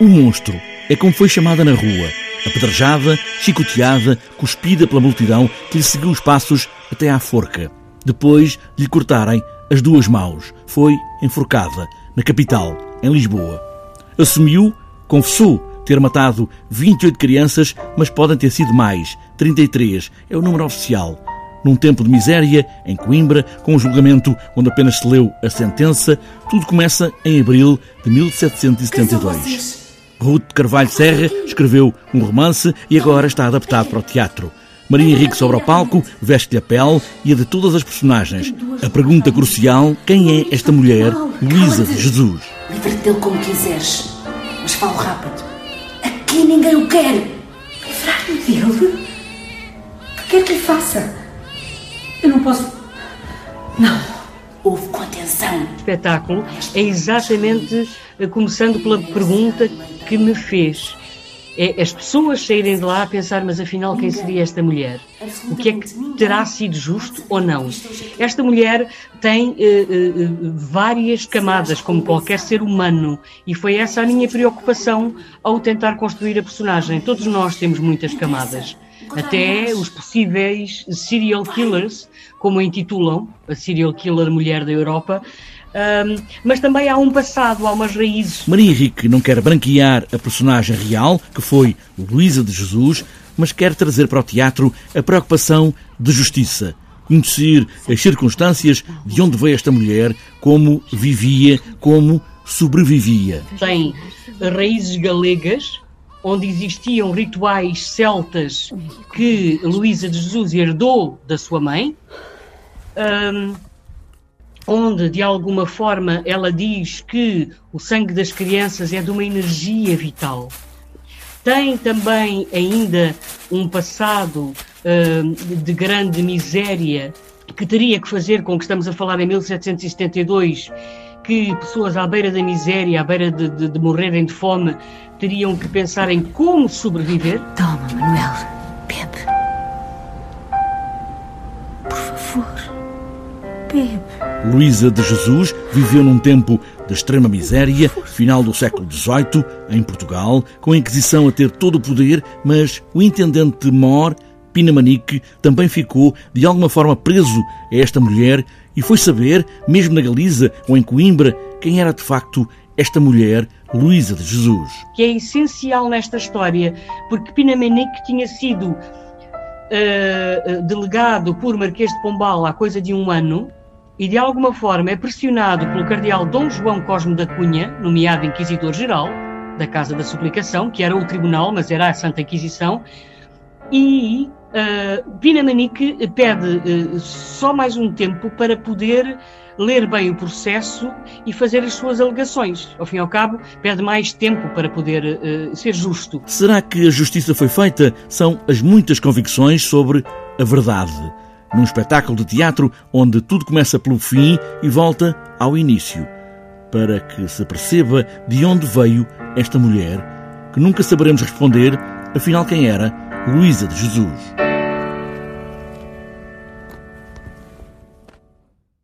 O monstro é como foi chamada na rua, apedrejada, chicoteada, cuspida pela multidão que lhe seguiu os passos até à forca. Depois de lhe cortarem as duas mãos, foi enforcada na capital, em Lisboa. Assumiu, confessou ter matado 28 crianças, mas podem ter sido mais. 33 é o número oficial. Num tempo de miséria, em Coimbra, com um julgamento onde apenas se leu a sentença, tudo começa em abril de 1772. Ruth Carvalho Serra escreveu um romance e agora está adaptado para o teatro. Maria Henrique sobre o palco, veste-lhe a pele e a de todas as personagens. A pergunta crucial, quem é esta mulher, Luísa de Jesus? Livra-te dele como quiseres, mas falo rápido. Aqui ninguém o quer. Livrar-me dele? O que quer que lhe faça? Eu não posso... Não. Ouve com atenção. O espetáculo é exatamente eh, começando pela pergunta que me fez. É as pessoas saírem de lá a pensar, mas afinal quem seria esta mulher? O que é que terá sido justo ou não? Esta mulher tem uh, uh, várias camadas, como qualquer ser humano, e foi essa a minha preocupação ao tentar construir a personagem. Todos nós temos muitas camadas até os possíveis serial killers, como intitulam, a serial killer mulher da Europa, um, mas também há um passado, há umas raízes. Maria Henrique não quer branquear a personagem real, que foi Luísa de Jesus, mas quer trazer para o teatro a preocupação de justiça. Conhecer as circunstâncias de onde veio esta mulher, como vivia, como sobrevivia. Tem raízes galegas, onde existiam rituais celtas que Luísa de Jesus herdou da sua mãe, um, onde de alguma forma ela diz que o sangue das crianças é de uma energia vital. Tem também ainda um passado um, de grande miséria que teria que fazer com que estamos a falar em 1772 que pessoas à beira da miséria, à beira de, de, de morrerem de fome, teriam que pensar em como sobreviver? Toma, Manuel, bebe. Por favor, bebe. Luísa de Jesus viveu num tempo de extrema miséria, final do século XVIII, em Portugal, com a Inquisição a ter todo o poder, mas o intendente de Mor, Pinamanique, também ficou de alguma forma preso a esta mulher e foi saber, mesmo na Galiza ou em Coimbra, quem era de facto esta mulher, Luísa de Jesus. Que é essencial nesta história, porque Pinamanique tinha sido uh, delegado por Marquês de Pombal há coisa de um ano e de alguma forma é pressionado pelo cardeal Dom João Cosme da Cunha, nomeado Inquisidor-Geral da Casa da Suplicação, que era o tribunal, mas era a Santa Inquisição, e uh, Pinamanique pede uh, só mais um tempo para poder ler bem o processo e fazer as suas alegações. Ao fim e ao cabo, pede mais tempo para poder uh, ser justo. Será que a justiça foi feita? São as muitas convicções sobre a verdade. Num espetáculo de teatro onde tudo começa pelo fim e volta ao início, para que se perceba de onde veio esta mulher, que nunca saberemos responder, afinal, quem era Luísa de Jesus.